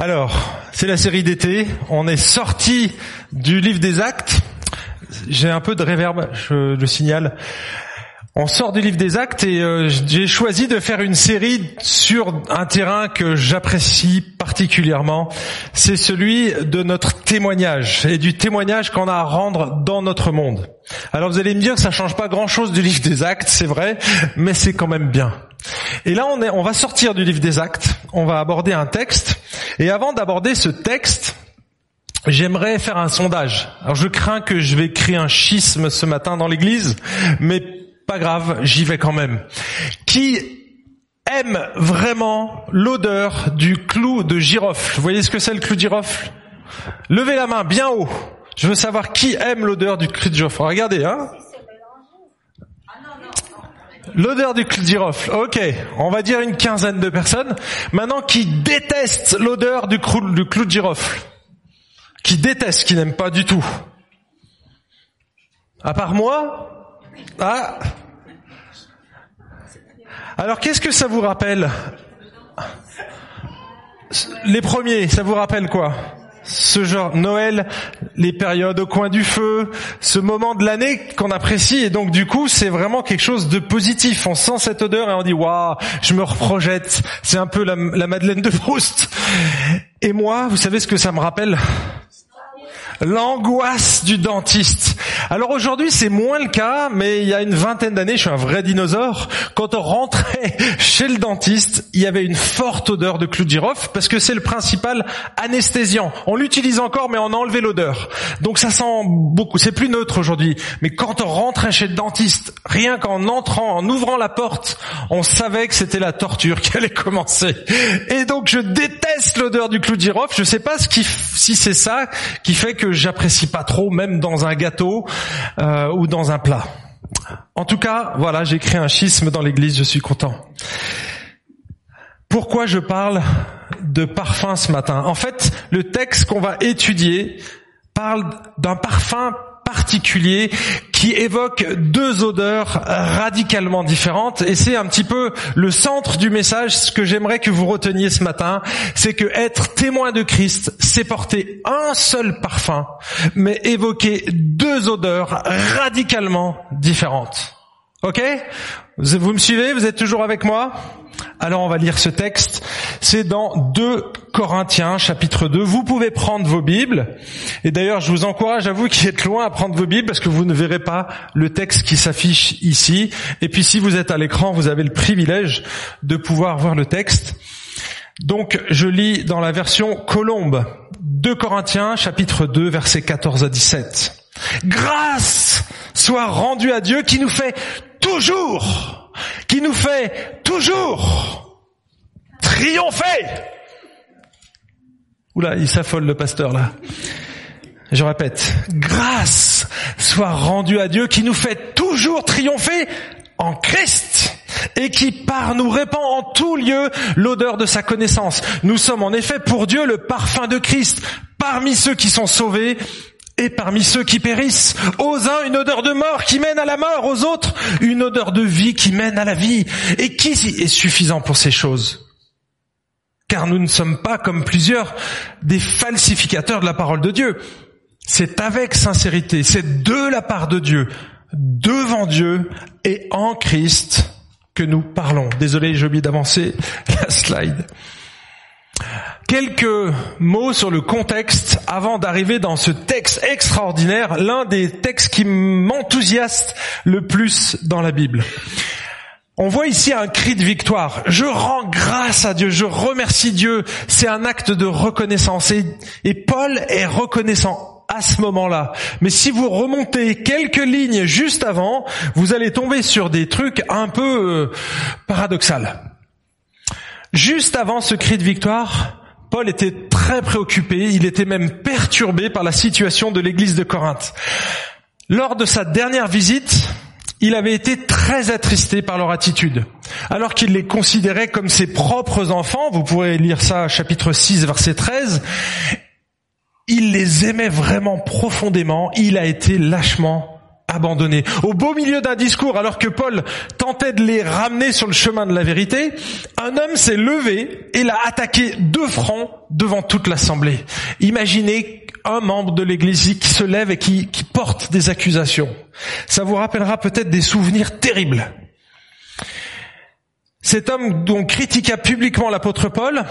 Alors, c'est la série d'été. On est sorti du livre des actes. J'ai un peu de réverb, je le signale. On sort du livre des actes et euh, j'ai choisi de faire une série sur un terrain que j'apprécie particulièrement. C'est celui de notre témoignage et du témoignage qu'on a à rendre dans notre monde. Alors vous allez me dire, ça change pas grand chose du livre des actes, c'est vrai, mais c'est quand même bien. Et là, on, est, on va sortir du livre des actes, on va aborder un texte, et avant d'aborder ce texte, j'aimerais faire un sondage. Alors je crains que je vais créer un schisme ce matin dans l'église, mais pas grave, j'y vais quand même. Qui aime vraiment l'odeur du clou de girofle? Vous voyez ce que c'est le clou de girofle? Levez la main bien haut. Je veux savoir qui aime l'odeur du clou de girofle. Regardez, hein L'odeur du clou de girofle. Ok, on va dire une quinzaine de personnes. Maintenant, qui détestent l'odeur du clou, du de girofle Qui détestent, qui n'aiment pas du tout. À part moi Ah. Alors, qu'est-ce que ça vous rappelle? Les premiers, ça vous rappelle quoi? Ce genre Noël, les périodes au coin du feu, ce moment de l'année qu'on apprécie et donc du coup c'est vraiment quelque chose de positif. On sent cette odeur et on dit waouh, je me reprojette. C'est un peu la, la Madeleine de Proust. Et moi, vous savez ce que ça me rappelle? L'angoisse du dentiste. Alors aujourd'hui, c'est moins le cas, mais il y a une vingtaine d'années, je suis un vrai dinosaure. Quand on rentrait chez le dentiste, il y avait une forte odeur de clou de girofle parce que c'est le principal anesthésiant. On l'utilise encore, mais on a enlevé l'odeur. Donc ça sent beaucoup. C'est plus neutre aujourd'hui. Mais quand on rentrait chez le dentiste, rien qu'en entrant, en ouvrant la porte, on savait que c'était la torture qui allait commencer. Et donc je déteste l'odeur du clou de girofle. Je sais pas si c'est ça qui fait que j'apprécie pas trop, même dans un gâteau euh, ou dans un plat. En tout cas, voilà, j'ai créé un schisme dans l'église, je suis content. Pourquoi je parle de parfum ce matin? En fait, le texte qu'on va étudier parle d'un parfum particulier qui évoque deux odeurs radicalement différentes. Et c'est un petit peu le centre du message. Ce que j'aimerais que vous reteniez ce matin c'est que être témoin de Christ c'est porter un seul parfum mais évoquer deux odeurs radicalement différentes. Ok? Vous me suivez? Vous êtes toujours avec moi? Alors on va lire ce texte. C'est dans 2 Corinthiens chapitre 2. Vous pouvez prendre vos Bibles. Et d'ailleurs, je vous encourage à vous qui êtes loin à prendre vos Bibles parce que vous ne verrez pas le texte qui s'affiche ici. Et puis si vous êtes à l'écran, vous avez le privilège de pouvoir voir le texte. Donc je lis dans la version Colombe 2 Corinthiens chapitre 2 versets 14 à 17. Grâce soit rendue à Dieu qui nous fait toujours qui nous fait toujours triompher. Oula, il s'affole le pasteur là. Je répète, grâce soit rendue à Dieu qui nous fait toujours triompher en Christ et qui par nous répand en tout lieu l'odeur de sa connaissance. Nous sommes en effet pour Dieu le parfum de Christ parmi ceux qui sont sauvés et parmi ceux qui périssent, aux uns une odeur de mort qui mène à la mort, aux autres une odeur de vie qui mène à la vie. Et qui est suffisant pour ces choses? Car nous ne sommes pas comme plusieurs des falsificateurs de la parole de Dieu. C'est avec sincérité, c'est de la part de Dieu, devant Dieu et en Christ que nous parlons. Désolé, j'ai oublié d'avancer la slide. Quelques mots sur le contexte avant d'arriver dans ce texte extraordinaire, l'un des textes qui m'enthousiaste le plus dans la Bible. On voit ici un cri de victoire. Je rends grâce à Dieu, je remercie Dieu. C'est un acte de reconnaissance. Et, Paul est reconnaissant à ce moment-là. Mais si vous remontez quelques lignes juste avant, vous allez tomber sur des trucs un peu euh, paradoxal. Juste avant ce cri de victoire, Paul était très préoccupé, il était même perturbé par la situation de l'église de Corinthe. Lors de sa dernière visite, il avait été très attristé par leur attitude. Alors qu'il les considérait comme ses propres enfants, vous pourrez lire ça chapitre 6 verset 13, il les aimait vraiment profondément, il a été lâchement Au beau milieu d'un discours, alors que Paul tentait de les ramener sur le chemin de la vérité, un homme s'est levé et l'a attaqué deux francs devant toute l'assemblée. Imaginez un membre de l'église qui se lève et qui, qui porte des accusations. Ça vous rappellera peut-être des souvenirs terribles. Cet homme dont critiqua publiquement l'apôtre Paul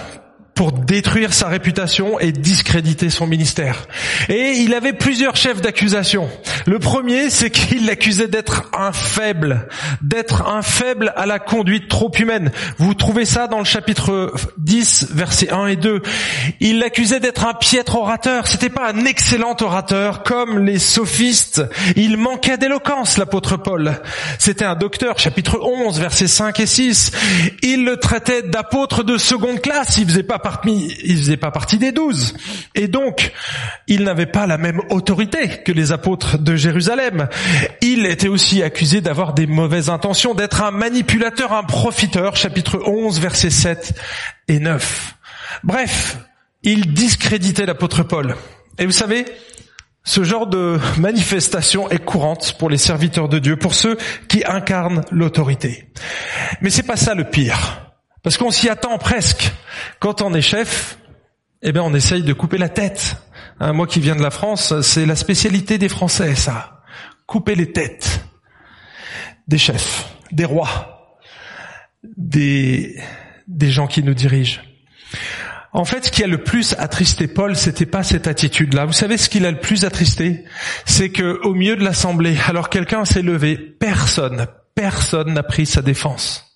pour détruire sa réputation et discréditer son ministère. Et il avait plusieurs chefs d'accusation. Le premier, c'est qu'il l'accusait d'être un faible, d'être un faible à la conduite trop humaine. Vous trouvez ça dans le chapitre 10, versets 1 et 2. Il l'accusait d'être un piètre orateur. C'était pas un excellent orateur comme les sophistes. Il manquait d'éloquence, l'apôtre Paul. C'était un docteur, chapitre 11, versets 5 et 6. Il le traitait d'apôtre de seconde classe. Il faisait pas il faisait pas partie des douze. Et donc, il n'avait pas la même autorité que les apôtres de Jérusalem. Il était aussi accusé d'avoir des mauvaises intentions, d'être un manipulateur, un profiteur, chapitre 11, versets 7 et 9. Bref, il discréditait l'apôtre Paul. Et vous savez, ce genre de manifestation est courante pour les serviteurs de Dieu, pour ceux qui incarnent l'autorité. Mais c'est pas ça le pire. Parce qu'on s'y attend presque. Quand on est chef, eh bien on essaye de couper la tête. Hein, moi qui viens de la France, c'est la spécialité des Français, ça. Couper les têtes des chefs, des rois, des, des gens qui nous dirigent. En fait, ce qui a le plus attristé Paul, c'était pas cette attitude-là. Vous savez ce qu'il a le plus attristé C'est que au milieu de l'assemblée, alors quelqu'un s'est levé, personne, personne n'a pris sa défense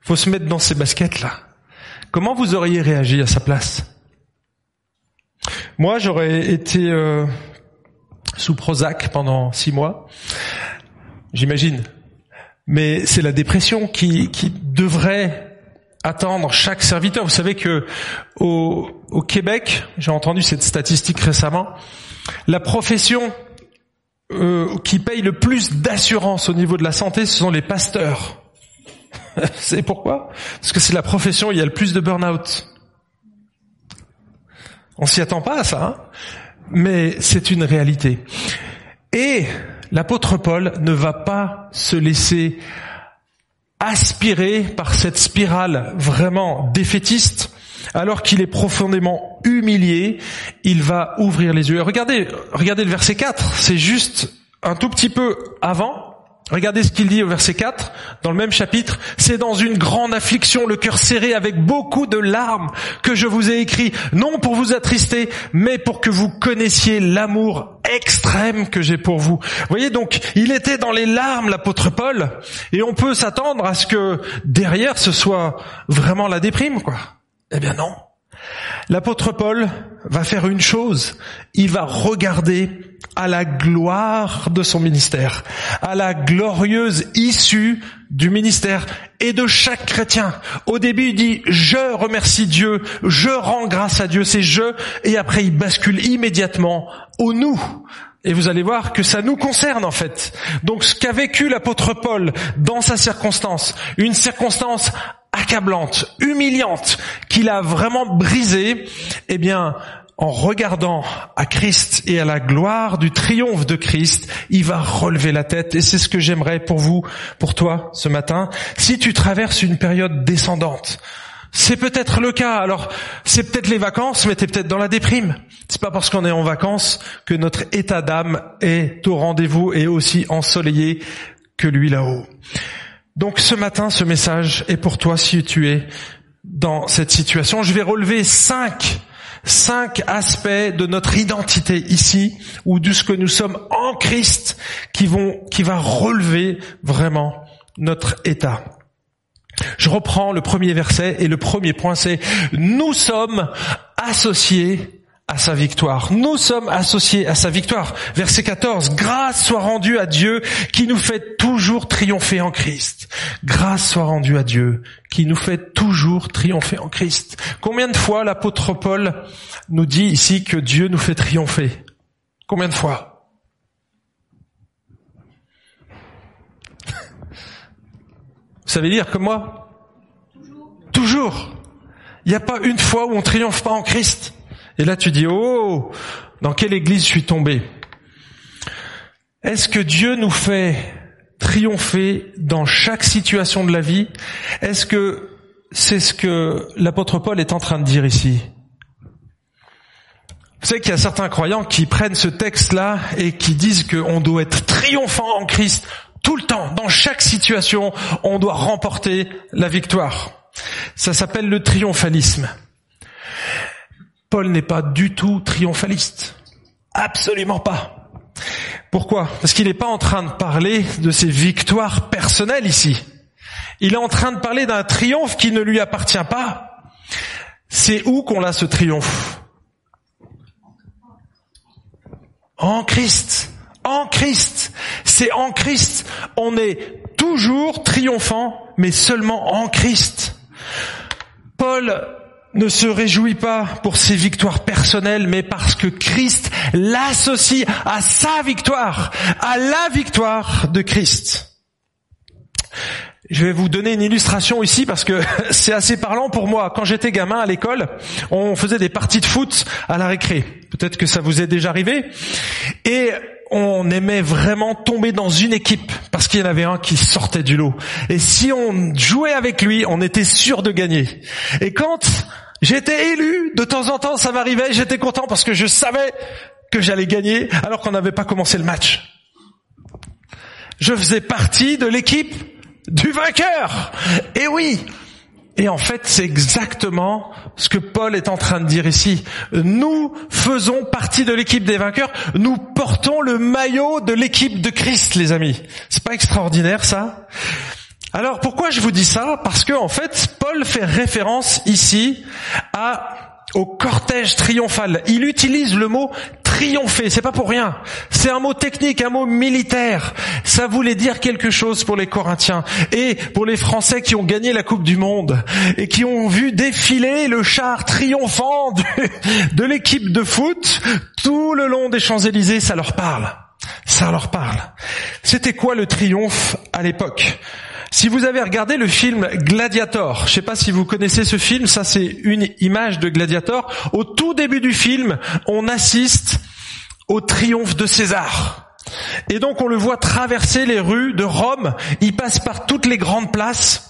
faut se mettre dans ces baskets-là. Comment vous auriez réagi à sa place? Moi, j'aurais été euh, sous Prozac pendant six mois, j'imagine. Mais c'est la dépression qui, devrait attendre chaque serviteur. Vous savez que au, au Québec, j'ai entendu cette statistique récemment, la profession euh, qui paye le plus d'assurance au niveau de la santé, ce sont les pasteurs. c'est pourquoi Parce que c'est la profession où il y a le plus de burn-out. On s'y attend pas à ça, hein mais c'est une réalité. Et l'apôtre Paul ne va pas se laisser aspirer par cette spirale vraiment défaitiste, alors qu'il est profondément humilié, il va ouvrir les yeux. Regardez, regardez le verset 4, c'est juste un tout petit peu avant, Regardez ce qu'il dit au verset 4, dans le même chapitre. C'est dans une grande affliction, le cœur serré avec beaucoup de larmes, que je vous ai écrit, non pour vous attrister, mais pour que vous connaissiez l'amour extrême que j'ai pour vous. Vous voyez donc, il était dans les larmes, l'apôtre Paul, et on peut s'attendre à ce que derrière ce soit vraiment la déprime, quoi. Eh bien non. L'apôtre Paul va faire une chose, il va regarder à la gloire de son ministère, à la glorieuse issue du ministère et de chaque chrétien. Au début, il dit je remercie Dieu, je rends grâce à Dieu, c'est je, et après il bascule immédiatement au nous. Et vous allez voir que ça nous concerne en fait. Donc ce qu'a vécu l'apôtre Paul dans sa circonstance, une circonstance accablante, humiliante, qu'il a vraiment brisée, eh bien, en regardant à Christ et à la gloire du triomphe de Christ, il va relever la tête. Et c'est ce que j'aimerais pour vous, pour toi, ce matin. Si tu traverses une période descendante, c'est peut-être le cas. Alors, c'est peut-être les vacances, mais tu es peut-être dans la déprime. C'est pas parce qu'on est en vacances que notre état d'âme est au rendez-vous et aussi ensoleillé que lui là-haut. Donc ce matin, ce message est pour toi si tu es dans cette situation. Je vais relever cinq cinq aspects de notre identité ici, ou de ce que nous sommes en Christ, qui vont, qui va relever vraiment notre état. Je reprends le premier verset et le premier point c'est nous sommes associés à sa victoire. Nous sommes associés à sa victoire. Verset 14. Grâce soit rendue à Dieu qui nous fait toujours triompher en Christ. Grâce soit rendue à Dieu qui nous fait toujours triompher en Christ. Combien de fois l'apôtre Paul nous dit ici que Dieu nous fait triompher? Combien de fois? Vous savez dire comme moi? Toujours. Toujours. Il n'y a pas une fois où on triomphe pas en Christ. Et là, tu dis, oh, dans quelle église je suis tombé? Est-ce que Dieu nous fait triompher dans chaque situation de la vie? Est-ce que c'est ce que l'apôtre Paul est en train de dire ici? Vous savez qu'il y a certains croyants qui prennent ce texte-là et qui disent qu'on doit être triomphant en Christ tout le temps, dans chaque situation, on doit remporter la victoire. Ça s'appelle le triomphalisme. Paul n'est pas du tout triomphaliste. Absolument pas. Pourquoi? Parce qu'il n'est pas en train de parler de ses victoires personnelles ici. Il est en train de parler d'un triomphe qui ne lui appartient pas. C'est où qu'on a ce triomphe? En Christ. En Christ. C'est en Christ. On est toujours triomphant, mais seulement en Christ. Paul ne se réjouit pas pour ses victoires personnelles, mais parce que Christ l'associe à sa victoire, à la victoire de Christ. Je vais vous donner une illustration ici parce que c'est assez parlant pour moi. Quand j'étais gamin à l'école, on faisait des parties de foot à la récré. Peut-être que ça vous est déjà arrivé. Et on aimait vraiment tomber dans une équipe parce qu'il y en avait un qui sortait du lot. Et si on jouait avec lui, on était sûr de gagner. Et quand j'étais élu, de temps en temps ça m'arrivait, j'étais content parce que je savais que j'allais gagner alors qu'on n'avait pas commencé le match. Je faisais partie de l'équipe du vainqueur. Et oui. Et en fait, c'est exactement ce que Paul est en train de dire ici. Nous faisons partie de l'équipe des vainqueurs. Nous portons le maillot de l'équipe de Christ, les amis. C'est pas extraordinaire, ça? Alors, pourquoi je vous dis ça? Parce que, en fait, Paul fait référence ici à au cortège triomphal. Il utilise le mot triompher, c'est pas pour rien. C'est un mot technique, un mot militaire. Ça voulait dire quelque chose pour les Corinthiens et pour les Français qui ont gagné la Coupe du Monde et qui ont vu défiler le char triomphant de, l'équipe de foot tout le long des Champs-Élysées, ça leur parle. Ça leur parle. C'était quoi le triomphe à l'époque? Si vous avez regardé le film Gladiator, je sais pas si vous connaissez ce film, ça c'est une image de Gladiator. Au tout début du film, on assiste au triomphe de César. Et donc on le voit traverser les rues de Rome, il passe par toutes les grandes places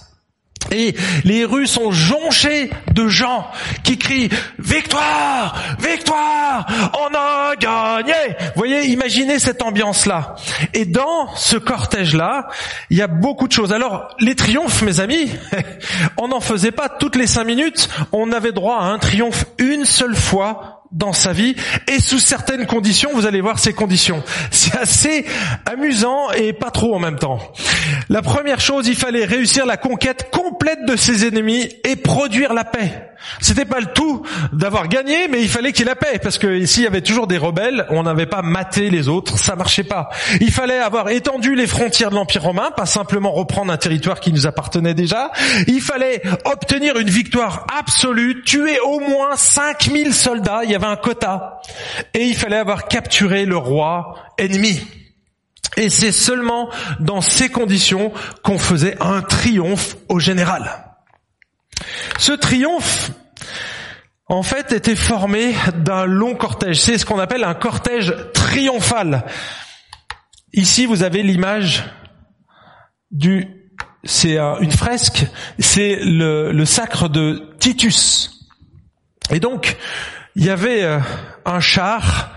et les rues sont jonchées de gens qui crient victoire, victoire, on a gagné. Vous voyez, imaginez cette ambiance-là. Et dans ce cortège-là, il y a beaucoup de choses. Alors, les triomphes, mes amis, on n'en faisait pas toutes les cinq minutes. On avait droit à un triomphe une seule fois dans sa vie et sous certaines conditions, vous allez voir ces conditions. C'est assez amusant et pas trop en même temps. La première chose, il fallait réussir la conquête complète de ses ennemis et produire la paix. C'était pas le tout d'avoir gagné, mais il fallait qu'il ait la paix, parce que ici il y avait toujours des rebelles, on n'avait pas maté les autres, ça marchait pas. Il fallait avoir étendu les frontières de l'Empire romain, pas simplement reprendre un territoire qui nous appartenait déjà. Il fallait obtenir une victoire absolue, tuer au moins 5000 soldats, il y avait un quota. Et il fallait avoir capturé le roi ennemi. Et c'est seulement dans ces conditions qu'on faisait un triomphe au général. Ce triomphe, en fait, était formé d'un long cortège. C'est ce qu'on appelle un cortège triomphal. Ici, vous avez l'image du, c'est une fresque, c'est le, sacre de Titus. Et donc, il y avait euh, un char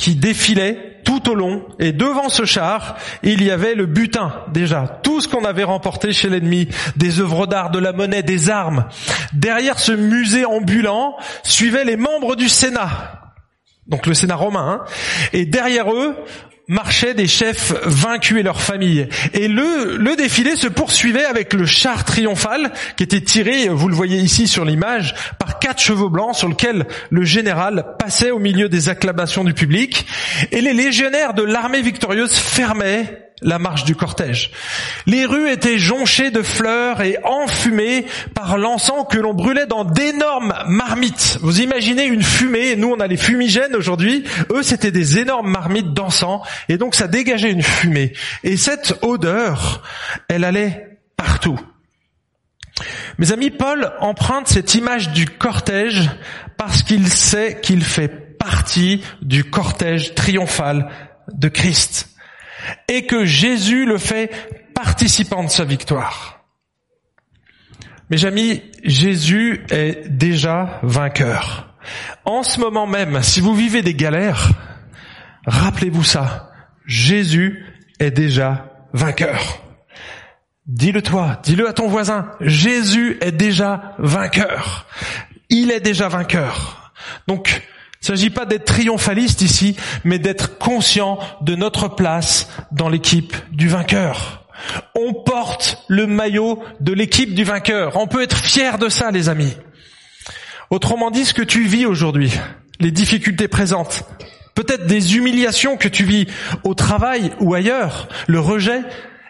qui défilait tout au long, et devant ce char, il y avait le butin déjà, tout ce qu'on avait remporté chez l'ennemi, des œuvres d'art, de la monnaie, des armes. Derrière ce musée ambulant suivaient les membres du Sénat, donc le Sénat romain, hein. et derrière eux, marchaient des chefs vaincus et leurs familles. Et le, le défilé se poursuivait avec le char triomphal qui était tiré, vous le voyez ici sur l'image, par quatre chevaux blancs sur lequel le général passait au milieu des acclamations du public. Et les légionnaires de l'armée victorieuse fermaient la marche du cortège. Les rues étaient jonchées de fleurs et enfumées par l'encens que l'on brûlait dans d'énormes marmites. Vous imaginez une fumée, nous on a les fumigènes aujourd'hui, eux c'était des énormes marmites d'encens, et donc ça dégageait une fumée. Et cette odeur, elle allait partout. Mes amis, Paul emprunte cette image du cortège parce qu'il sait qu'il fait partie du cortège triomphal de Christ. Et que Jésus le fait participant de sa victoire. Mes amis, Jésus est déjà vainqueur. En ce moment même, si vous vivez des galères, rappelez-vous ça. Jésus est déjà vainqueur. Dis-le toi, dis-le à ton voisin. Jésus est déjà vainqueur. Il est déjà vainqueur. Donc, il ne s'agit pas d'être triomphaliste ici, mais d'être conscient de notre place dans l'équipe du vainqueur. On porte le maillot de l'équipe du vainqueur. On peut être fier de ça, les amis. Autrement dit, ce que tu vis aujourd'hui, les difficultés présentes, peut-être des humiliations que tu vis au travail ou ailleurs, le rejet,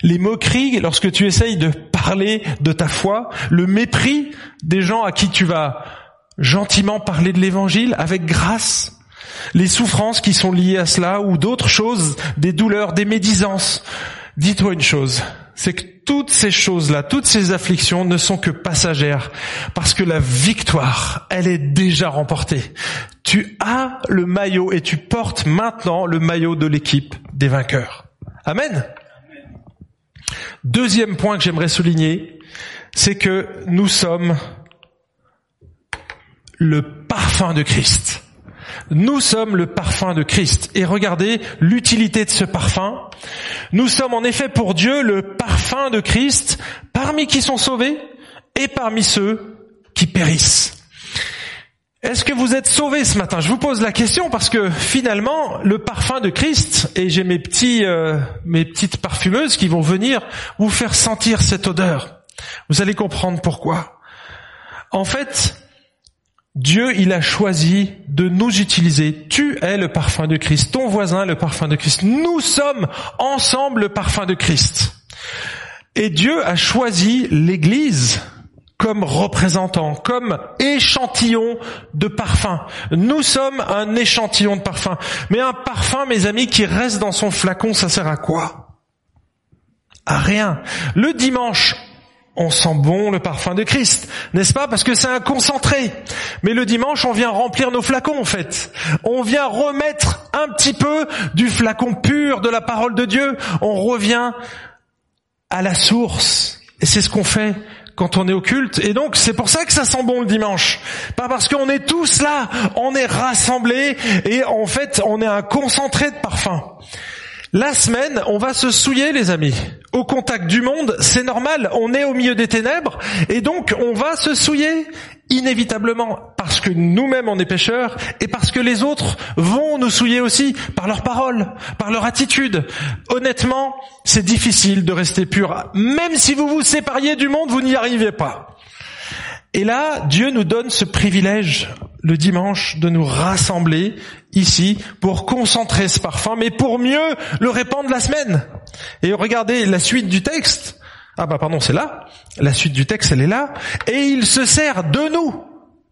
les moqueries lorsque tu essayes de parler de ta foi, le mépris des gens à qui tu vas gentiment parler de l'évangile avec grâce, les souffrances qui sont liées à cela ou d'autres choses, des douleurs, des médisances. Dis-toi une chose, c'est que toutes ces choses-là, toutes ces afflictions ne sont que passagères parce que la victoire, elle est déjà remportée. Tu as le maillot et tu portes maintenant le maillot de l'équipe des vainqueurs. Amen. Deuxième point que j'aimerais souligner, c'est que nous sommes le parfum de Christ. Nous sommes le parfum de Christ. Et regardez l'utilité de ce parfum. Nous sommes en effet pour Dieu le parfum de Christ parmi qui sont sauvés et parmi ceux qui périssent. Est-ce que vous êtes sauvés ce matin? Je vous pose la question parce que finalement, le parfum de Christ, et j'ai mes petits, euh, mes petites parfumeuses qui vont venir vous faire sentir cette odeur. Vous allez comprendre pourquoi. En fait, Dieu, il a choisi de nous utiliser. Tu es le parfum de Christ, ton voisin le parfum de Christ. Nous sommes ensemble le parfum de Christ. Et Dieu a choisi l'Église comme représentant, comme échantillon de parfum. Nous sommes un échantillon de parfum. Mais un parfum, mes amis, qui reste dans son flacon, ça sert à quoi? À rien. Le dimanche, on sent bon le parfum de Christ, n'est-ce pas? Parce que c'est un concentré. Mais le dimanche, on vient remplir nos flacons en fait. On vient remettre un petit peu du flacon pur de la parole de Dieu. On revient à la source. Et c'est ce qu'on fait quand on est au culte. Et donc, c'est pour ça que ça sent bon le dimanche. Pas parce qu'on est tous là, on est rassemblés et en fait, on est un concentré de parfum. La semaine, on va se souiller, les amis. Au contact du monde, c'est normal. On est au milieu des ténèbres et donc on va se souiller inévitablement parce que nous-mêmes on est pécheurs et parce que les autres vont nous souiller aussi par leurs paroles, par leur attitude. Honnêtement, c'est difficile de rester pur. Même si vous vous sépariez du monde, vous n'y arrivez pas. Et là, Dieu nous donne ce privilège le dimanche de nous rassembler ici pour concentrer ce parfum, mais pour mieux le répandre la semaine. Et regardez la suite du texte. Ah bah pardon, c'est là. La suite du texte, elle est là. Et il se sert de nous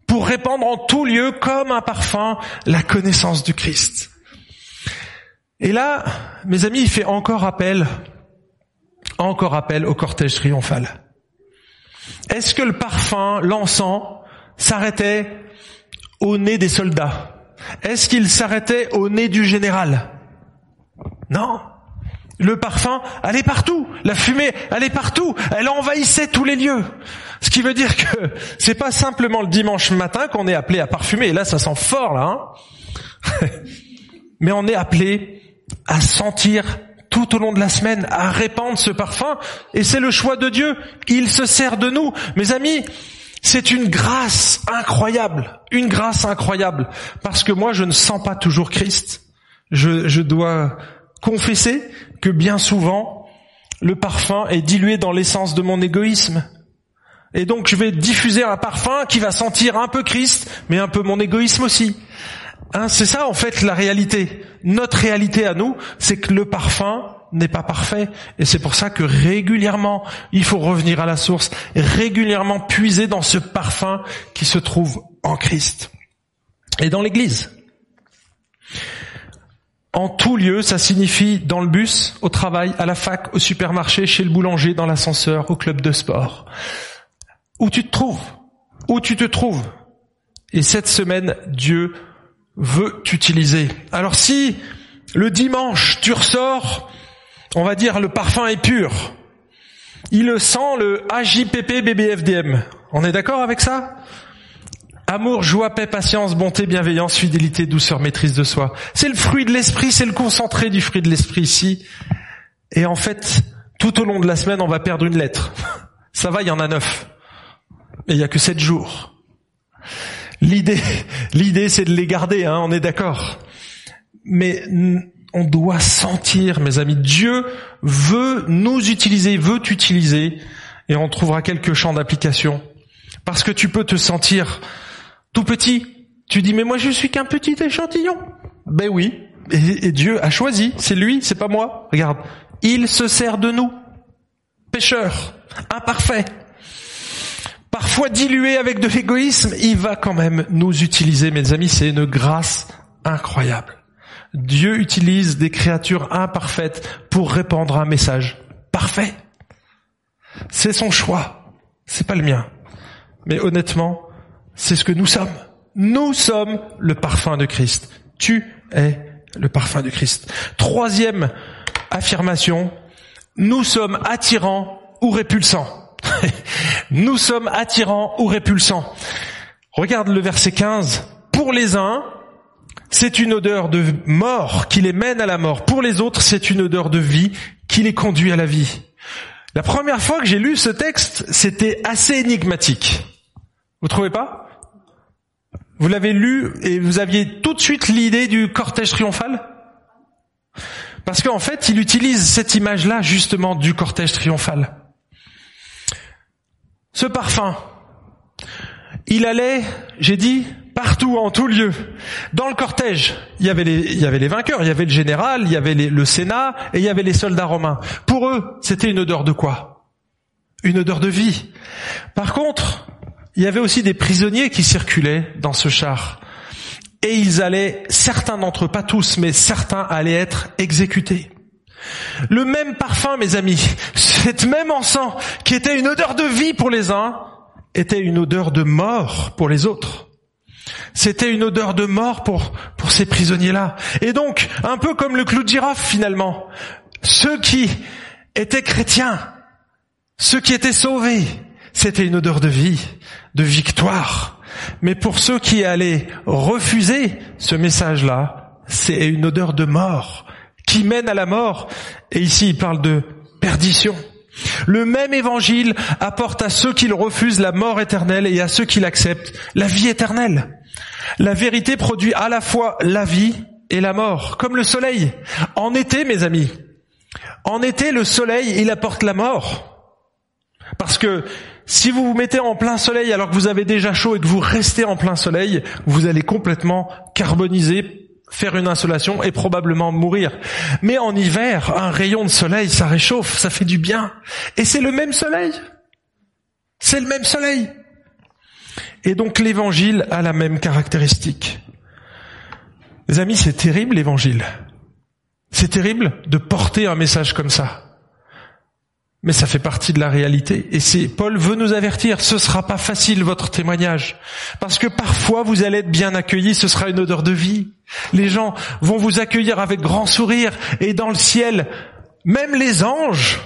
pour répandre en tout lieu comme un parfum la connaissance du Christ. Et là, mes amis, il fait encore appel, encore appel au cortège triomphal. Est-ce que le parfum, l'encens, s'arrêtait au nez des soldats? Est-ce qu'il s'arrêtait au nez du général? Non. Le parfum allait partout, la fumée allait partout, elle envahissait tous les lieux. Ce qui veut dire que c'est pas simplement le dimanche matin qu'on est appelé à parfumer, et là ça sent fort là, hein. Mais on est appelé à sentir tout au long de la semaine, à répandre ce parfum, et c'est le choix de Dieu. Il se sert de nous. Mes amis, c'est une grâce incroyable, une grâce incroyable, parce que moi je ne sens pas toujours Christ. Je, je dois confesser que bien souvent, le parfum est dilué dans l'essence de mon égoïsme. Et donc je vais diffuser un parfum qui va sentir un peu Christ, mais un peu mon égoïsme aussi. Hein, c'est ça en fait la réalité. Notre réalité à nous, c'est que le parfum n'est pas parfait. Et c'est pour ça que régulièrement, il faut revenir à la source, régulièrement puiser dans ce parfum qui se trouve en Christ. Et dans l'église. En tout lieu, ça signifie dans le bus, au travail, à la fac, au supermarché, chez le boulanger, dans l'ascenseur, au club de sport. Où tu te trouves? Où tu te trouves? Et cette semaine, Dieu veut t'utiliser. Alors si le dimanche, tu ressors On va dire le parfum est pur. Il sent le AJPP BBFDM. On est d'accord avec ça? Amour, joie, paix, patience, bonté, bienveillance, fidélité, douceur, maîtrise de soi. C'est le fruit de l'esprit, c'est le concentré du fruit de l'esprit ici. Et en fait, tout au long de la semaine, on va perdre une lettre. Ça va, il y en a neuf. Et il y a que sept jours. L'idée, l'idée, c'est de les garder, hein, on est d'accord. Mais on doit sentir, mes amis, Dieu veut nous utiliser, veut t'utiliser, et on trouvera quelques champs d'application. Parce que tu peux te sentir tout petit. Tu dis, mais moi je suis qu'un petit échantillon. Ben oui. Et, Dieu a choisi. C'est lui, c'est pas moi. Regarde. Il se sert de nous. Pécheurs. Imparfaits. Parfois dilué avec de l'égoïsme, il va quand même nous utiliser, mes amis. C'est une grâce incroyable. Dieu utilise des créatures imparfaites pour répandre un message parfait. C'est son choix. C'est pas le mien. Mais honnêtement, c'est ce que nous sommes. Nous sommes le parfum de Christ. Tu es le parfum de Christ. Troisième affirmation, nous sommes attirants ou répulsants. nous sommes attirants ou répulsants. Regarde le verset 15. Pour les uns, c'est une odeur de mort qui les mène à la mort. Pour les autres, c'est une odeur de vie qui les conduit à la vie. La première fois que j'ai lu ce texte, c'était assez énigmatique. Vous trouvez pas? Vous l'avez lu et vous aviez tout de suite l'idée du cortège triomphal? Parce qu'en fait, il utilise cette image-là justement du cortège triomphal. Ce parfum, il allait, j'ai dit, partout, en tout lieu. Dans le cortège, il y avait les, il y avait les vainqueurs, il y avait le général, il y avait le Sénat et il y avait les soldats romains. Pour eux, c'était une odeur de quoi? Une odeur de vie. Par contre, il y avait aussi des prisonniers qui circulaient dans ce char. Et ils allaient, certains d'entre eux, pas tous, mais certains allaient être exécutés. Le même parfum, mes amis, cette même encens qui était une odeur de vie pour les uns, était une odeur de mort pour les autres. C'était une odeur de mort pour, pour ces prisonniers-là. Et donc, un peu comme le clou de girafe finalement, ceux qui étaient chrétiens, ceux qui étaient sauvés, c'était une odeur de vie, de victoire. Mais pour ceux qui allaient refuser ce message-là, c'est une odeur de mort qui mène à la mort. Et ici, il parle de perdition. Le même évangile apporte à ceux qui le refusent la mort éternelle et à ceux qui l'acceptent la vie éternelle. La vérité produit à la fois la vie et la mort, comme le soleil. En été, mes amis, en été, le soleil, il apporte la mort. Parce que si vous vous mettez en plein soleil alors que vous avez déjà chaud et que vous restez en plein soleil, vous allez complètement carboniser, faire une insolation et probablement mourir. Mais en hiver, un rayon de soleil, ça réchauffe, ça fait du bien. Et c'est le même soleil. C'est le même soleil. Et donc l'évangile a la même caractéristique. Les amis, c'est terrible l'évangile. C'est terrible de porter un message comme ça. Mais ça fait partie de la réalité. Et c'est, Paul veut nous avertir, ce sera pas facile votre témoignage. Parce que parfois vous allez être bien accueillis, ce sera une odeur de vie. Les gens vont vous accueillir avec grand sourire et dans le ciel, même les anges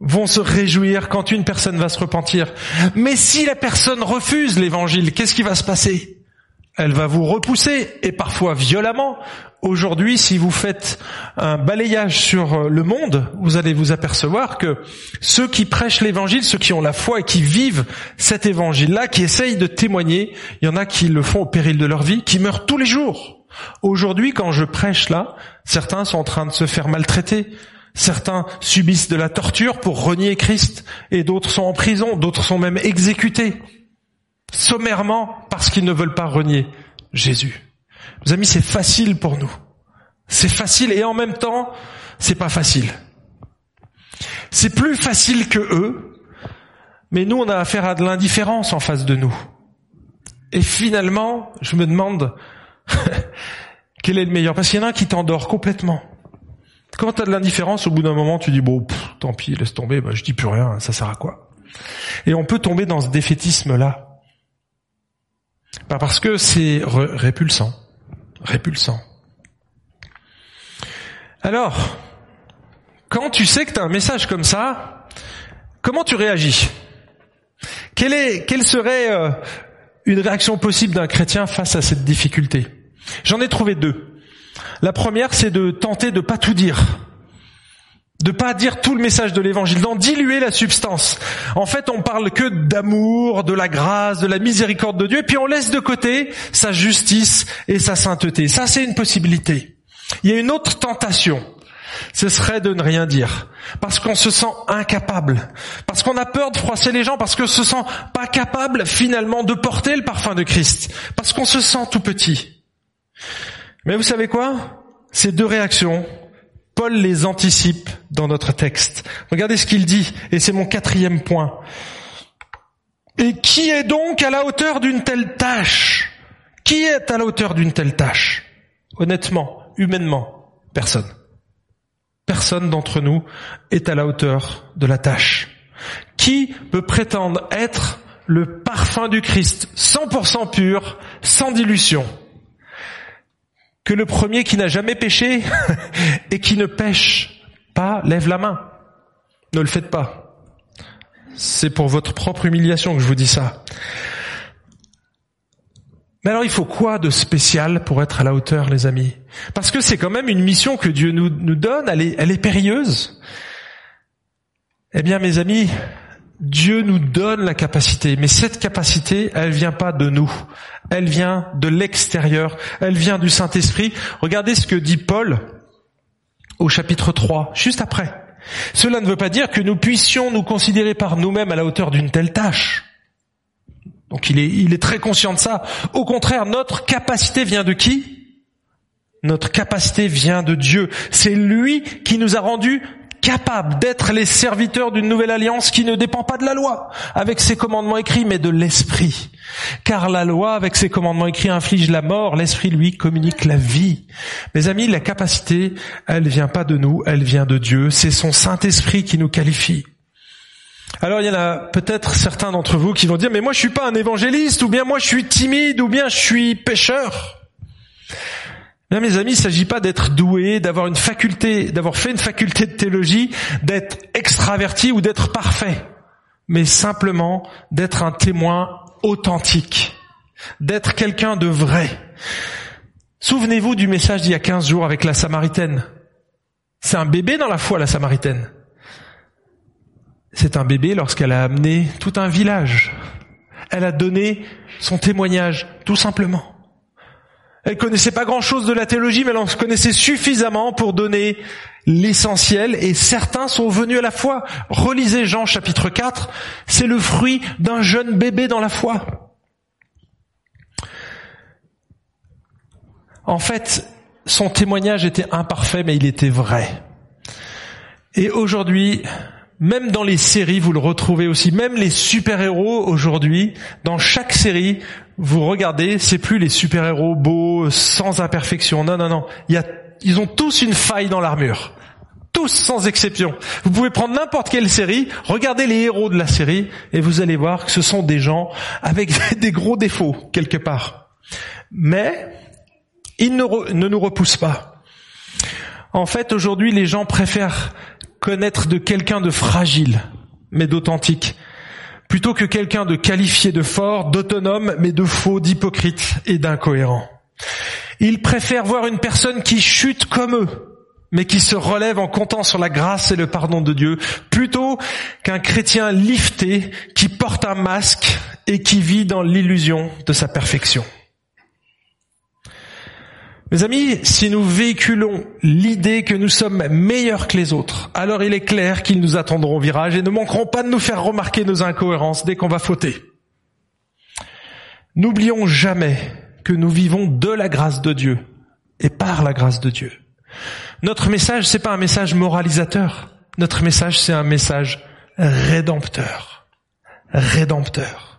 vont se réjouir quand une personne va se repentir. Mais si la personne refuse l'évangile, qu'est-ce qui va se passer? Elle va vous repousser et parfois violemment. Aujourd'hui, si vous faites un balayage sur euh, le monde, vous allez vous apercevoir que ceux qui prêchent l'évangile, ceux qui ont la foi et qui vivent cet évangile-là, qui essayent de témoigner, il y en a qui le font au péril de leur vie, qui meurent tous les jours. Aujourd'hui, quand je prêche là, certains sont en train de se faire maltraiter. Certains subissent de la torture pour renier Christ et d'autres sont en prison, d'autres sont même exécutés sommairement parce qu'ils ne veulent pas renier Jésus. Mes amis, c'est facile pour nous. C'est facile et en même temps, c'est pas facile. C'est plus facile que eux, mais nous, on a affaire à de l'indifférence en face de nous. Et finalement, je me demande quel est le meilleur, parce qu'il y en a un qui t'endort complètement. Quand tu as de l'indifférence, au bout d'un moment, tu dis bon, tant pis, laisse tomber, bah, je dis plus rien, ça sert à quoi? Et on peut tomber dans ce défaitisme-là. Pas parce que c'est répulsant. Répulsant. Alors, quand tu sais que tu as un message comme ça, comment tu réagis? Quelle, est, quelle serait euh, une réaction possible d'un chrétien face à cette difficulté? J'en ai trouvé deux. La première, c'est de tenter de pas tout dire de pas dire tout le message de l'évangile, d'en diluer la substance. En fait, on parle que d'amour, de la grâce, de la miséricorde de Dieu, et puis on laisse de côté sa justice et sa sainteté. Ça, c'est une possibilité. Il y a une autre tentation. Ce serait de ne rien dire. Parce qu'on se sent incapable. Parce qu'on a peur de froisser les gens. Parce qu'on se sent pas capable, finalement, de porter le parfum de Christ. Parce qu'on se sent tout petit. Mais vous savez quoi? Ces deux réactions Paul les anticipe dans notre texte. Regardez ce qu'il dit, et c'est mon quatrième point. Et qui est donc à la hauteur d'une telle tâche? Qui est à la hauteur d'une telle tâche? Honnêtement, humainement, personne. Personne d'entre nous est à la hauteur de la tâche. Qui peut prétendre être le parfum du Christ, 100% pur, sans dilution? Que le premier qui n'a jamais péché et qui ne pêche pas lève la main. Ne le faites pas. C'est pour votre propre humiliation que je vous dis ça. Mais alors il faut quoi de spécial pour être à la hauteur, les amis? Parce que c'est quand même une mission que Dieu nous, donne, elle est périlleuse. Eh bien mes amis, Dieu nous donne la capacité, mais cette capacité, elle vient pas de nous. Elle vient de l'extérieur. Elle vient du Saint-Esprit. Regardez ce que dit Paul au chapitre 3, juste après. Cela ne veut pas dire que nous puissions nous considérer par nous-mêmes à la hauteur d'une telle tâche. Donc il est, il est très conscient de ça. Au contraire, notre capacité vient de qui? Notre capacité vient de Dieu. C'est lui qui nous a rendus capables d'être les serviteurs d'une nouvelle alliance qui ne dépend pas de la loi, avec ses commandements écrits, mais de l'esprit. Car la loi, avec ses commandements écrits, inflige la mort, l'esprit, lui, communique la vie. Mes amis, la capacité, elle vient pas de nous, elle vient de Dieu. C'est son Saint-Esprit qui nous qualifie. Alors il y en a peut-être certains d'entre vous qui vont dire, mais moi je suis pas un évangéliste, ou bien moi je suis timide, ou bien je suis pécheur. Mes amis, il ne s'agit pas d'être doué, d'avoir une faculté, d'avoir fait une faculté de théologie, d'être extraverti ou d'être parfait, mais simplement d'être un témoin authentique, d'être quelqu'un de vrai. Souvenez-vous du message d'il y a 15 jours avec la Samaritaine. C'est un bébé dans la foi, la Samaritaine. C'est un bébé lorsqu'elle a amené tout un village. Elle a donné son témoignage, tout simplement. Elle connaissait pas grand chose de la théologie, mais elle en connaissait suffisamment pour donner l'essentiel et certains sont venus à la foi. Relisez Jean chapitre 4, c'est le fruit d'un jeune bébé dans la foi. En fait, son témoignage était imparfait, mais il était vrai. Et aujourd'hui, même dans les séries, vous le retrouvez aussi. Même les super-héros aujourd'hui, dans chaque série, vous regardez, c'est plus les super-héros beaux, sans imperfection. Non, non, non. Ils ont tous une faille dans l'armure. Tous sans exception. Vous pouvez prendre n'importe quelle série, regardez les héros de la série, et vous allez voir que ce sont des gens avec des gros défauts, quelque part. Mais, ils ne, ne nous repoussent pas. En fait, aujourd'hui, les gens préfèrent connaître de quelqu'un de fragile, mais d'authentique, plutôt que quelqu'un de qualifié de fort, d'autonome, mais de faux, d'hypocrite et d'incohérent. Ils préfèrent voir une personne qui chute comme eux, mais qui se relève en comptant sur la grâce et le pardon de Dieu, plutôt qu'un chrétien lifté qui porte un masque et qui vit dans l'illusion de sa perfection. Mes amis, si nous véhiculons l'idée que nous sommes meilleurs que les autres, alors il est clair qu'ils nous attendront au virage et ne manqueront pas de nous faire remarquer nos incohérences dès qu'on va fauter. N'oublions jamais que nous vivons de la grâce de Dieu et par la grâce de Dieu. Notre message, c'est pas un message moralisateur. Notre message, c'est un message rédempteur. Rédempteur.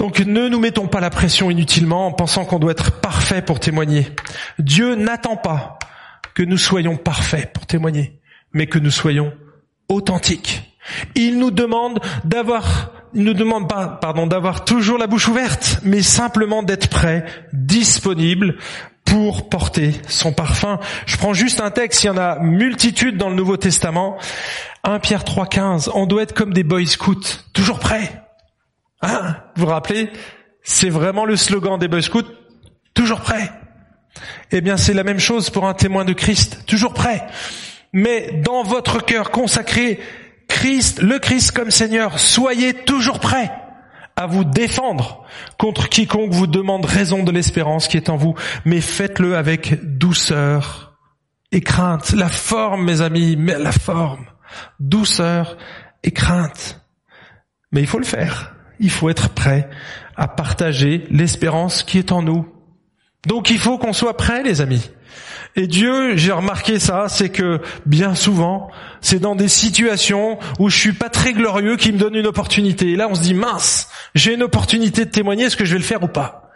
Donc ne nous mettons pas la pression inutilement en pensant qu'on doit être parfait pour témoigner. Dieu n'attend pas que nous soyons parfaits pour témoigner, mais que nous soyons authentiques. Il nous demande d'avoir, il nous demande pas, pardon, d'avoir toujours la bouche ouverte, mais simplement d'être prêt, disponible pour porter son parfum. Je prends juste un texte, il y en a multitude dans le Nouveau Testament. 1 Pierre 3,15, on doit être comme des boy scouts, toujours prêts. Hein vous vous rappelez C'est vraiment le slogan des boy scouts, toujours prêts. Eh bien, c'est la même chose pour un témoin de Christ, toujours prêt. Mais dans votre cœur consacré, Christ, le Christ comme Seigneur, soyez toujours prêt à vous défendre contre quiconque vous demande raison de l'espérance qui est en vous, mais faites-le avec douceur et crainte. La forme, mes amis, la forme, douceur et crainte. Mais il faut le faire. Il faut être prêt à partager l'espérance qui est en nous. Donc il faut qu'on soit prêt, les amis. Et Dieu, j'ai remarqué ça, c'est que bien souvent, c'est dans des situations où je suis pas très glorieux qui me donne une opportunité. Et là, on se dit, mince, j'ai une opportunité de témoigner, est-ce que je vais le faire ou pas?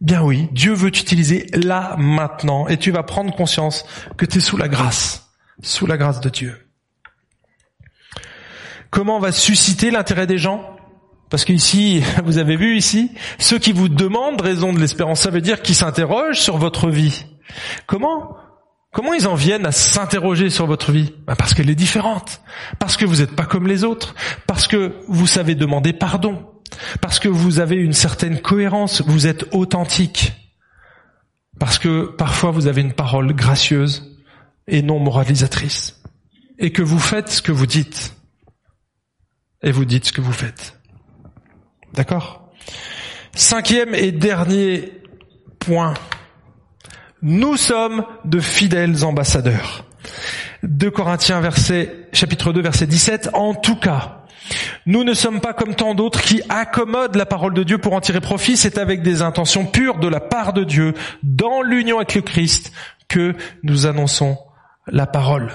Bien oui, Dieu veut t'utiliser là, maintenant, et tu vas prendre conscience que tu es sous la grâce, sous la grâce de Dieu. Comment on va susciter l'intérêt des gens? Parce qu'ici, vous avez vu ici, ceux qui vous demandent raison de l'espérance, ça veut dire qu'ils s'interrogent sur votre vie. Comment Comment ils en viennent à s'interroger sur votre vie? Ben Parce qu'elle est différente, parce que vous n'êtes pas comme les autres, parce que vous savez demander pardon, parce que vous avez une certaine cohérence, vous êtes authentique, parce que parfois vous avez une parole gracieuse et non moralisatrice, et que vous faites ce que vous dites, et vous dites ce que vous faites. D'accord Cinquième et dernier point nous sommes de fidèles ambassadeurs. 2 Corinthiens verset, chapitre 2 verset 17. En tout cas, nous ne sommes pas comme tant d'autres qui accommodent la parole de Dieu pour en tirer profit. C'est avec des intentions pures de la part de Dieu, dans l'union avec le Christ, que nous annonçons la parole.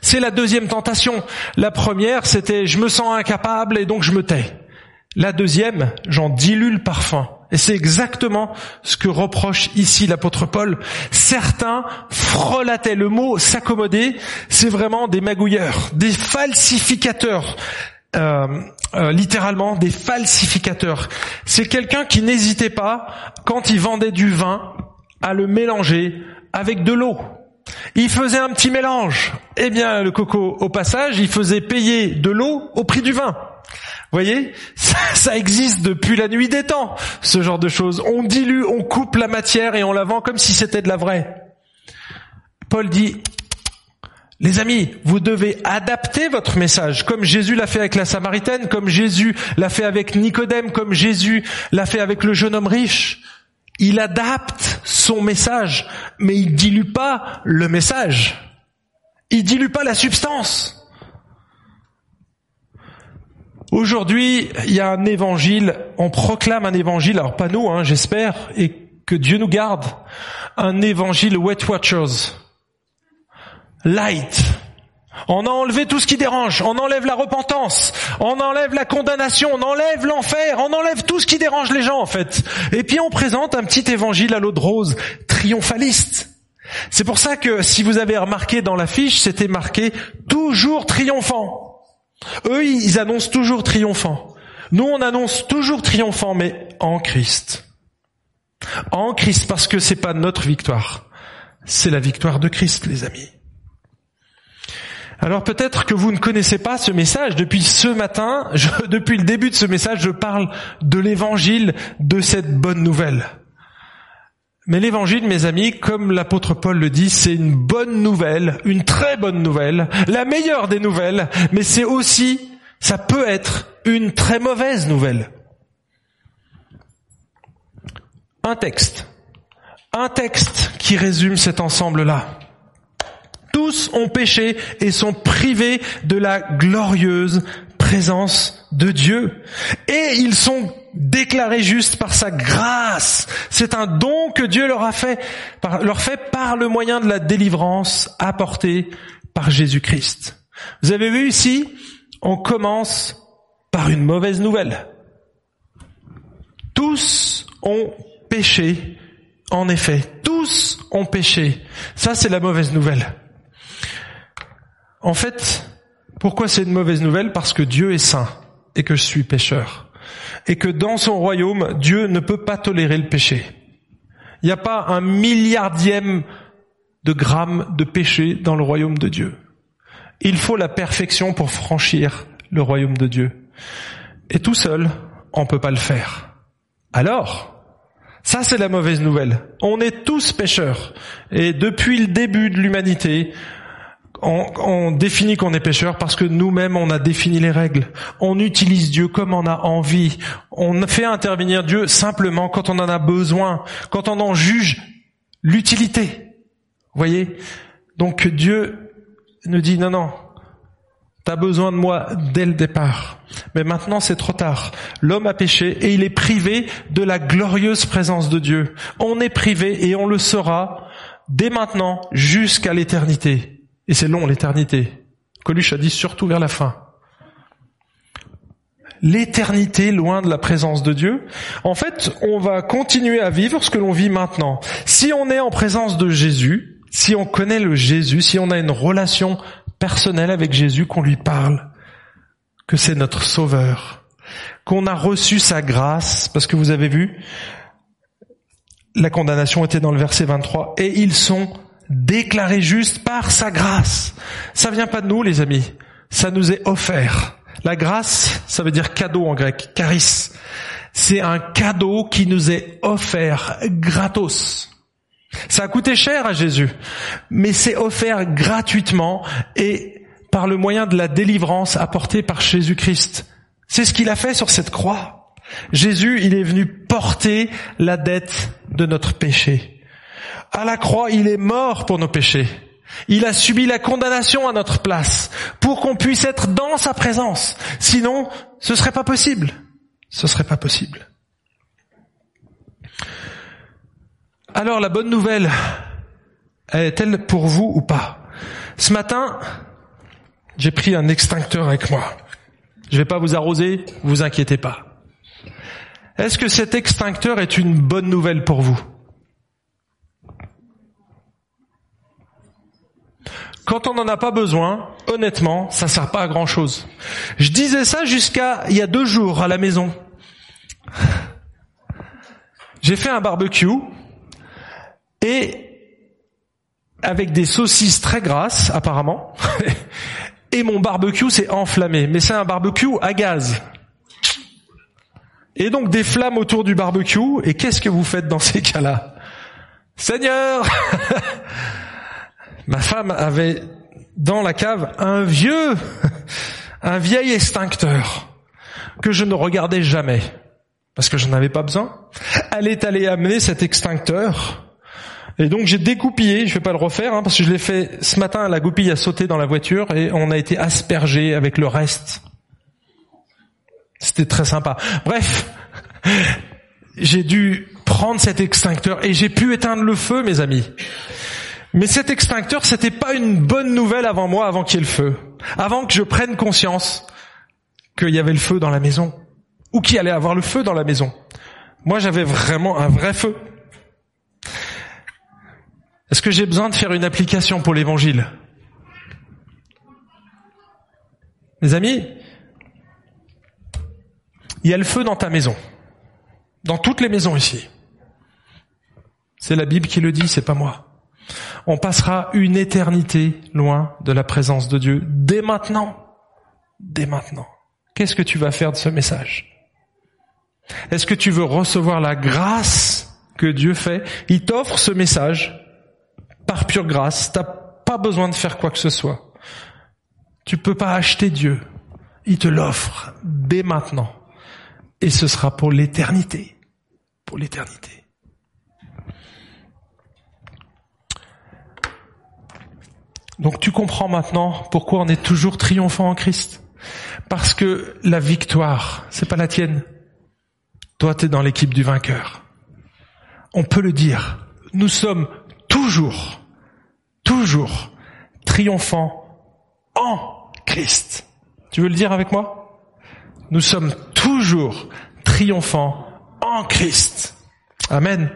C'est la deuxième tentation. La première, c'était je me sens incapable et donc je me tais. La deuxième, j'en dilue le parfum. Et c'est exactement ce que reproche ici l'apôtre Paul. Certains frelataient le mot s'accommoder, c'est vraiment des magouilleurs, des falsificateurs. Euh, euh, littéralement des falsificateurs. C'est quelqu'un qui n'hésitait pas, quand il vendait du vin, à le mélanger avec de l'eau. Il faisait un petit mélange. Eh bien, le coco, au passage, il faisait payer de l'eau au prix du vin voyez, ça, existe depuis la nuit des temps, ce genre de choses. On dilue, on coupe la matière et on la vend comme si c'était de la vraie. Paul dit, les amis, vous devez adapter votre message, comme Jésus l'a fait avec la Samaritaine, comme Jésus l'a fait avec Nicodème, comme Jésus l'a fait avec le jeune homme riche. Il adapte son message, mais il dilue pas le message. Il dilue pas la substance. Aujourd'hui, il y a un évangile, on proclame un évangile, alors pas nous, hein, j'espère, et que Dieu nous garde, un évangile Wet Watchers, light. On a enlevé tout ce qui dérange, on enlève la repentance, on enlève la condamnation, on enlève l'enfer, on enlève tout ce qui dérange les gens en fait. Et puis on présente un petit évangile à l'eau de rose, triomphaliste. C'est pour ça que si vous avez remarqué dans l'affiche, c'était marqué toujours triomphant. Eux, ils annoncent toujours triomphant. Nous, on annonce toujours triomphant, mais en Christ. En Christ, parce que c'est pas notre victoire. C'est la victoire de Christ, les amis. Alors peut-être que vous ne connaissez pas ce message. Depuis ce matin, depuis le début de ce message, je parle de l'évangile, de cette bonne nouvelle. Mais l'évangile, mes amis, comme l'apôtre Paul le dit, c'est une bonne nouvelle, une très bonne nouvelle, la meilleure des nouvelles, mais c'est aussi, ça peut être une très mauvaise nouvelle. Un texte. Un texte qui résume cet ensemble-là. Tous ont péché et sont privés de la glorieuse présence de Dieu. Et ils sont déclarés justes par sa grâce. C'est un don que Dieu leur a fait, leur fait par le moyen de la délivrance apportée par Jésus-Christ. Vous avez vu ici, on commence par une mauvaise nouvelle. Tous ont péché, en effet. Tous ont péché. Ça, c'est la mauvaise nouvelle. En fait, pourquoi c'est une mauvaise nouvelle? Parce que Dieu est saint et que je suis pécheur. Et que dans son royaume, Dieu ne peut pas tolérer le péché. Il n'y a pas un milliardième de grammes de péché dans le royaume de Dieu. Il faut la perfection pour franchir le royaume de Dieu. Et tout seul, on peut pas le faire. Alors, ça c'est la mauvaise nouvelle. On est tous pécheurs. Et depuis le début de l'humanité, on, définit qu'on est pécheur parce que nous-mêmes on a défini les règles. On utilise Dieu comme on a envie. On fait intervenir Dieu simplement quand on en a besoin, quand on en juge l'utilité. Voyez? Donc Dieu nous dit non, non, T'as besoin de moi dès le départ. Mais maintenant c'est trop tard. L'homme a péché et il est privé de la glorieuse présence de Dieu. On est privé et on le sera dès maintenant jusqu'à l'éternité. Et c'est long l'éternité. Coluche a dit surtout vers la fin. L'éternité loin de la présence de Dieu. En fait, on va continuer à vivre ce que l'on vit maintenant. Si on est en présence de Jésus, si on connaît le Jésus, si on a une relation personnel avec Jésus qu'on lui parle, que c'est notre sauveur, qu'on a reçu sa grâce, parce que vous avez vu, la condamnation était dans le verset 23, et ils sont déclarés justes par sa grâce. Ça vient pas de nous, les amis. Ça nous est offert. La grâce, ça veut dire cadeau en grec, charis. C'est un cadeau qui nous est offert gratos. Ça a coûté cher à Jésus, mais c'est offert gratuitement et par le moyen de la délivrance apportée par Jésus-Christ. C'est ce qu'il a fait sur cette croix. Jésus, il est venu porter la dette de notre péché. À la croix, il est mort pour nos péchés. Il a subi la condamnation à notre place pour qu'on puisse être dans sa présence. Sinon, ce serait pas possible. Ce serait pas possible. Alors la bonne nouvelle, est-elle pour vous ou pas? Ce matin, j'ai pris un extincteur avec moi. Je vais pas vous arroser, vous inquiétez pas. Est-ce que cet extincteur est une bonne nouvelle pour vous? Quand on n'en a pas besoin, honnêtement, ça sert pas à grand chose. Je disais ça jusqu'à il y a deux jours à la maison. J'ai fait un barbecue et avec des saucisses très grasses apparemment. et mon barbecue s'est enflammé, mais c'est un barbecue à gaz. Et donc des flammes autour du barbecue, et qu'est-ce que vous faites dans ces cas-là? Seigneur Ma femme avait dans la cave un vieux, un vieil extincteur que je ne regardais jamais parce que je n'en avais pas besoin. Elle est allée amener cet extincteur et donc j'ai découpillé, je vais pas le refaire hein, parce que je l'ai fait ce matin, la goupille a sauté dans la voiture et on a été aspergé avec le reste. C'était très sympa. Bref, j'ai dû prendre cet extincteur et j'ai pu éteindre le feu, mes amis. Mais cet extincteur, c'était pas une bonne nouvelle avant moi, avant qu'il y ait le feu. Avant que je prenne conscience qu'il y avait le feu dans la maison. Ou qu'il allait avoir le feu dans la maison. Moi, j'avais vraiment un vrai feu. Est-ce que j'ai besoin de faire une application pour l'évangile? Mes amis, il y a le feu dans ta maison. Dans toutes les maisons ici. C'est la Bible qui le dit, c'est pas moi. On passera une éternité loin de la présence de Dieu dès maintenant. Dès maintenant. Qu'est-ce que tu vas faire de ce message? Est-ce que tu veux recevoir la grâce que Dieu fait? Il t'offre ce message par pure grâce. T'as pas besoin de faire quoi que ce soit. Tu peux pas acheter Dieu. Il te l'offre dès maintenant. Et ce sera pour l'éternité. Pour l'éternité. Donc tu comprends maintenant pourquoi on est toujours triomphant en Christ. Parce que la victoire, c'est pas la tienne. Toi, tu es dans l'équipe du vainqueur. On peut le dire. Nous sommes toujours, toujours triomphant en Christ. Tu veux le dire avec moi? Nous sommes toujours triomphants en Christ. Amen.